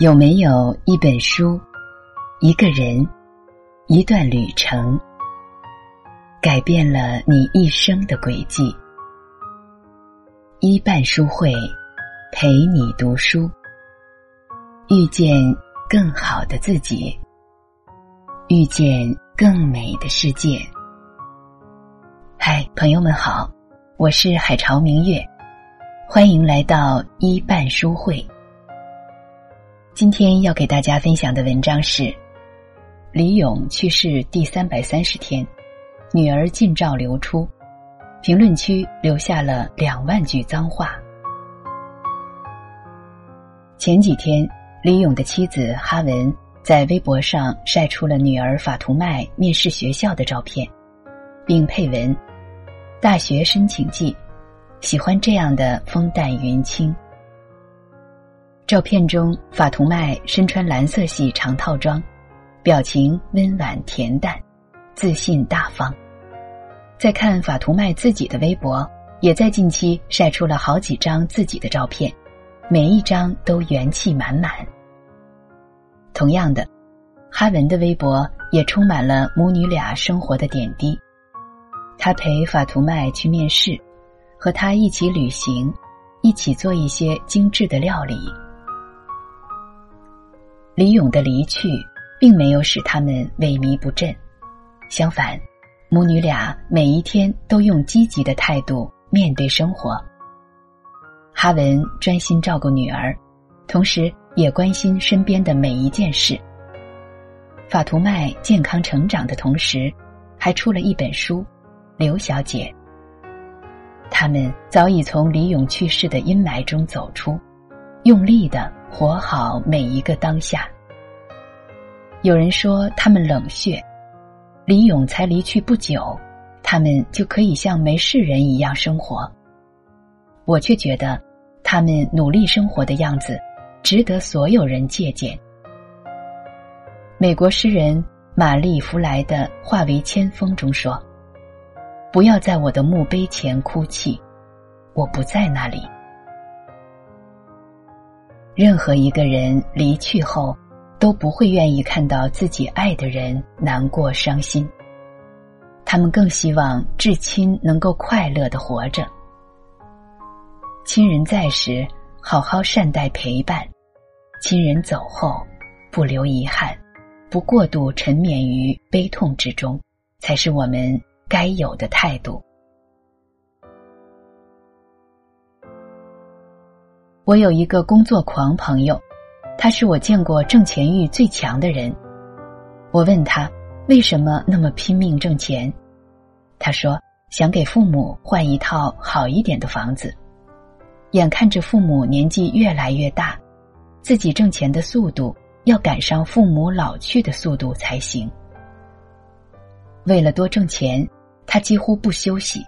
有没有一本书、一个人、一段旅程，改变了你一生的轨迹？一半书会陪你读书，遇见更好的自己，遇见更美的世界。嗨，朋友们好，我是海潮明月，欢迎来到一半书会。今天要给大家分享的文章是李咏去世第三百三十天，女儿近照流出，评论区留下了两万句脏话。前几天，李咏的妻子哈文在微博上晒出了女儿法图麦面试学校的照片，并配文：“大学申请季，喜欢这样的风淡云轻。”照片中，法图麦身穿蓝色系长套装，表情温婉恬淡，自信大方。再看法图麦自己的微博，也在近期晒出了好几张自己的照片，每一张都元气满满。同样的，哈文的微博也充满了母女俩生活的点滴。他陪法图麦去面试，和他一起旅行，一起做一些精致的料理。李勇的离去，并没有使他们萎靡不振，相反，母女俩每一天都用积极的态度面对生活。哈文专心照顾女儿，同时也关心身边的每一件事。法图麦健康成长的同时，还出了一本书《刘小姐》。他们早已从李勇去世的阴霾中走出，用力的。活好每一个当下。有人说他们冷血，李勇才离去不久，他们就可以像没事人一样生活。我却觉得，他们努力生活的样子，值得所有人借鉴。美国诗人玛丽弗莱的《化为千风》中说：“不要在我的墓碑前哭泣，我不在那里。”任何一个人离去后，都不会愿意看到自己爱的人难过伤心。他们更希望至亲能够快乐的活着。亲人在时，好好善待陪伴；亲人走后，不留遗憾，不过度沉湎于悲痛之中，才是我们该有的态度。我有一个工作狂朋友，他是我见过挣钱欲最强的人。我问他为什么那么拼命挣钱，他说想给父母换一套好一点的房子。眼看着父母年纪越来越大，自己挣钱的速度要赶上父母老去的速度才行。为了多挣钱，他几乎不休息，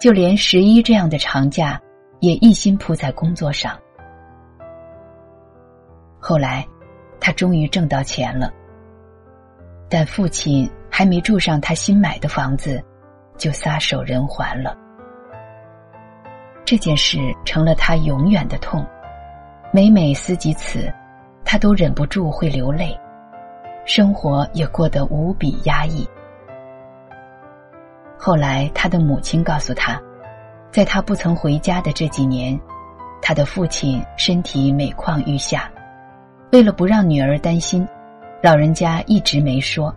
就连十一这样的长假也一心扑在工作上。后来，他终于挣到钱了，但父亲还没住上他新买的房子，就撒手人寰了。这件事成了他永远的痛，每每思及此，他都忍不住会流泪，生活也过得无比压抑。后来，他的母亲告诉他，在他不曾回家的这几年，他的父亲身体每况愈下。为了不让女儿担心，老人家一直没说。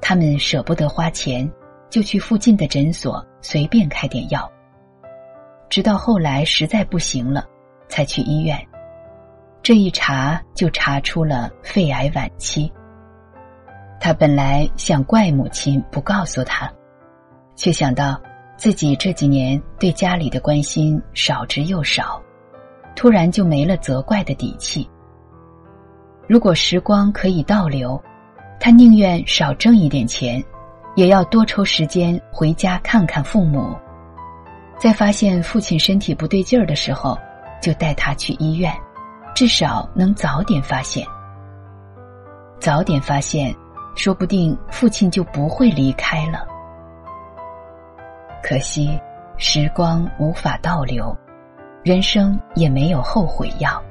他们舍不得花钱，就去附近的诊所随便开点药。直到后来实在不行了，才去医院。这一查就查出了肺癌晚期。他本来想怪母亲不告诉他，却想到自己这几年对家里的关心少之又少，突然就没了责怪的底气。如果时光可以倒流，他宁愿少挣一点钱，也要多抽时间回家看看父母。在发现父亲身体不对劲儿的时候，就带他去医院，至少能早点发现。早点发现，说不定父亲就不会离开了。可惜，时光无法倒流，人生也没有后悔药。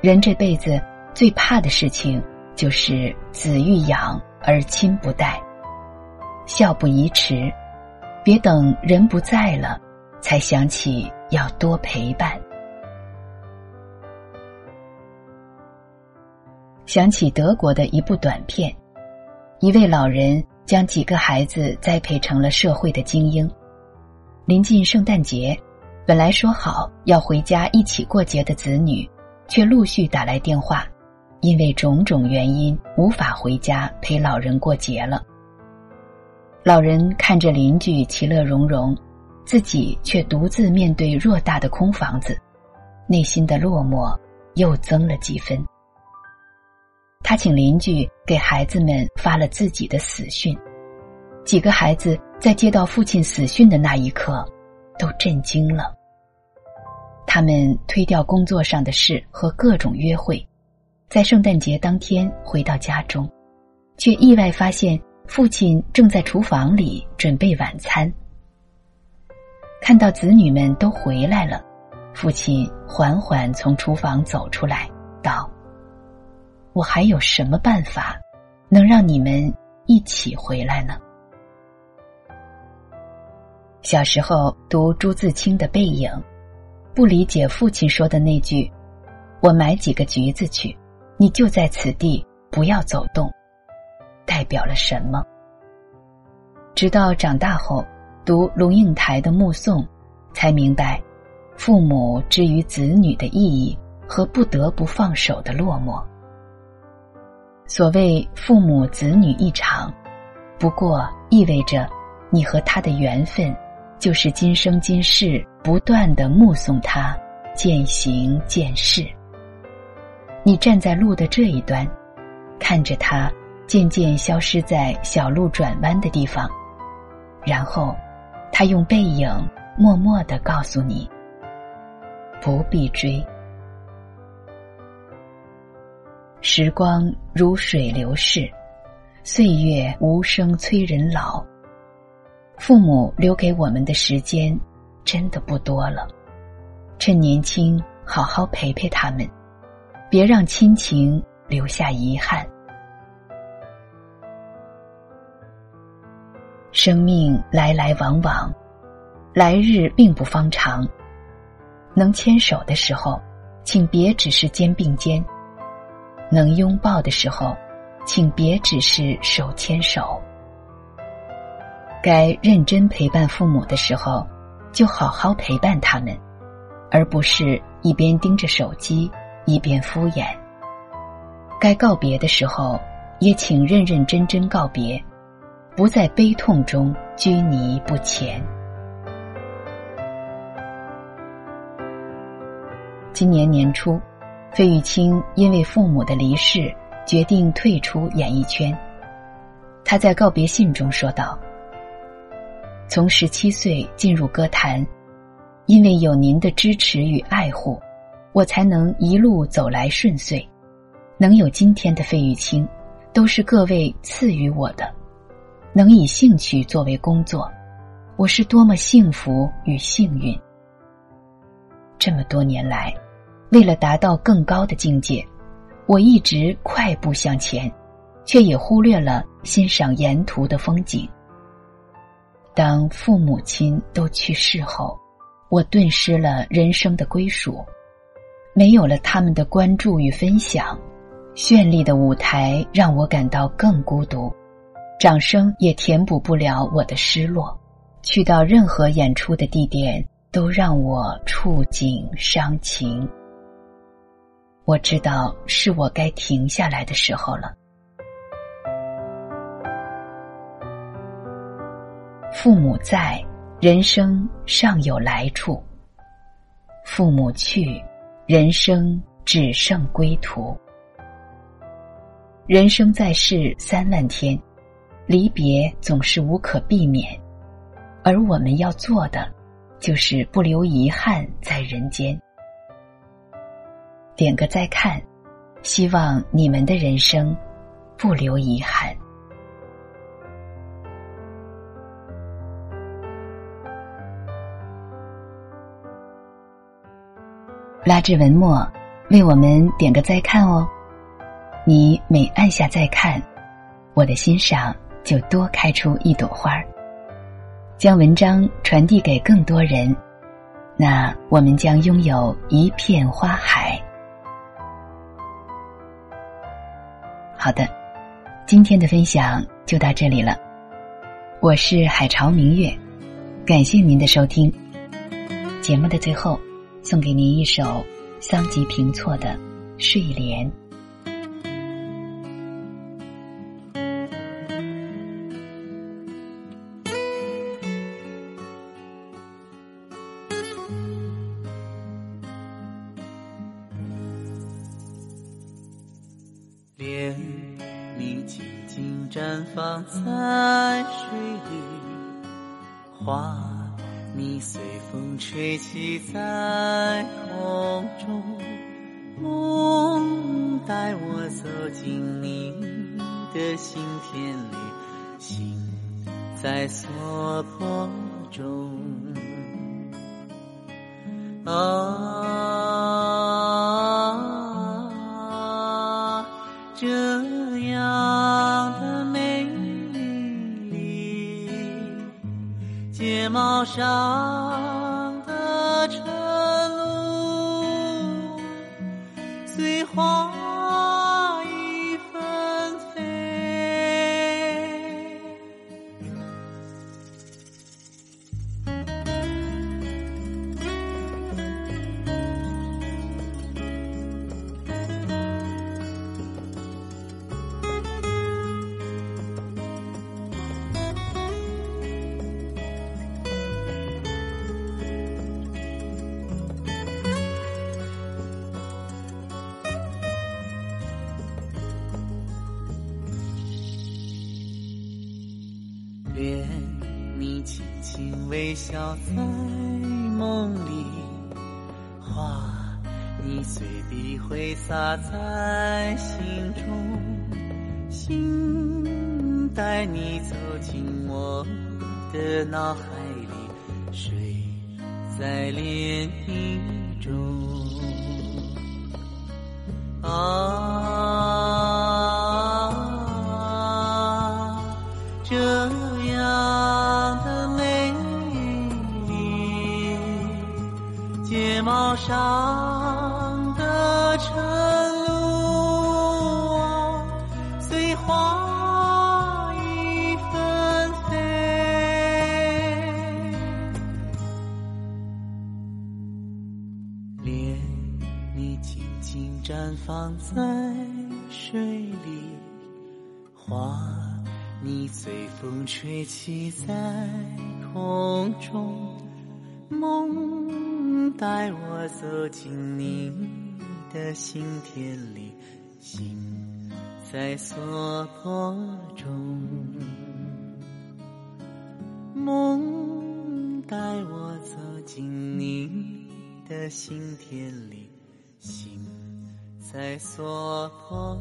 人这辈子最怕的事情就是子欲养而亲不待，孝不宜迟，别等人不在了，才想起要多陪伴。想起德国的一部短片，一位老人将几个孩子栽培成了社会的精英。临近圣诞节，本来说好要回家一起过节的子女，却陆续打来电话，因为种种原因无法回家陪老人过节了。老人看着邻居其乐融融，自己却独自面对偌大的空房子，内心的落寞又增了几分。他请邻居给孩子们发了自己的死讯，几个孩子在接到父亲死讯的那一刻，都震惊了。他们推掉工作上的事和各种约会，在圣诞节当天回到家中，却意外发现父亲正在厨房里准备晚餐。看到子女们都回来了，父亲缓缓从厨房走出来，道。我还有什么办法，能让你们一起回来呢？小时候读朱自清的《背影》，不理解父亲说的那句“我买几个橘子去，你就在此地，不要走动”，代表了什么？直到长大后读龙应台的《目送》，才明白父母之于子女的意义和不得不放手的落寞。所谓父母子女一场，不过意味着你和他的缘分，就是今生今世不断的目送他渐行渐逝。你站在路的这一端，看着他渐渐消失在小路转弯的地方，然后他用背影默默的告诉你：不必追。时光如水流逝，岁月无声催人老。父母留给我们的时间真的不多了，趁年轻好好陪陪他们，别让亲情留下遗憾。生命来来往往，来日并不方长。能牵手的时候，请别只是肩并肩。能拥抱的时候，请别只是手牵手。该认真陪伴父母的时候，就好好陪伴他们，而不是一边盯着手机一边敷衍。该告别的时候，也请认认真真告别，不在悲痛中拘泥不前。今年年初。费玉清因为父母的离世，决定退出演艺圈。他在告别信中说道：“从十七岁进入歌坛，因为有您的支持与爱护，我才能一路走来顺遂，能有今天的费玉清，都是各位赐予我的。能以兴趣作为工作，我是多么幸福与幸运。这么多年来。”为了达到更高的境界，我一直快步向前，却也忽略了欣赏沿途的风景。当父母亲都去世后，我顿失了人生的归属，没有了他们的关注与分享，绚丽的舞台让我感到更孤独，掌声也填补不了我的失落。去到任何演出的地点，都让我触景伤情。我知道是我该停下来的时候了。父母在，人生尚有来处；父母去，人生只剩归途。人生在世三万天，离别总是无可避免，而我们要做的，就是不留遗憾在人间。点个再看，希望你们的人生不留遗憾。拉至文末，为我们点个再看哦。你每按下再看，我的心上就多开出一朵花儿。将文章传递给更多人，那我们将拥有一片花海。好的，今天的分享就到这里了。我是海潮明月，感谢您的收听。节目的最后，送给您一首桑吉平措的《睡莲》。莲，你静静绽放在水里，花，你随风吹起在空中，梦带我走进你的心田里，心在娑婆中，啊。上的晨露，随花。微笑在梦里，花你随笔挥洒在心中，心带你走进我的脑海里，睡在涟漪中。啊。上的晨露啊，随花雨纷飞。莲，你静静绽放在水里；花，你随风吹起在空中。梦。带我走进你的心田里，心在娑婆中。梦带我走进你的心田里，心在娑婆。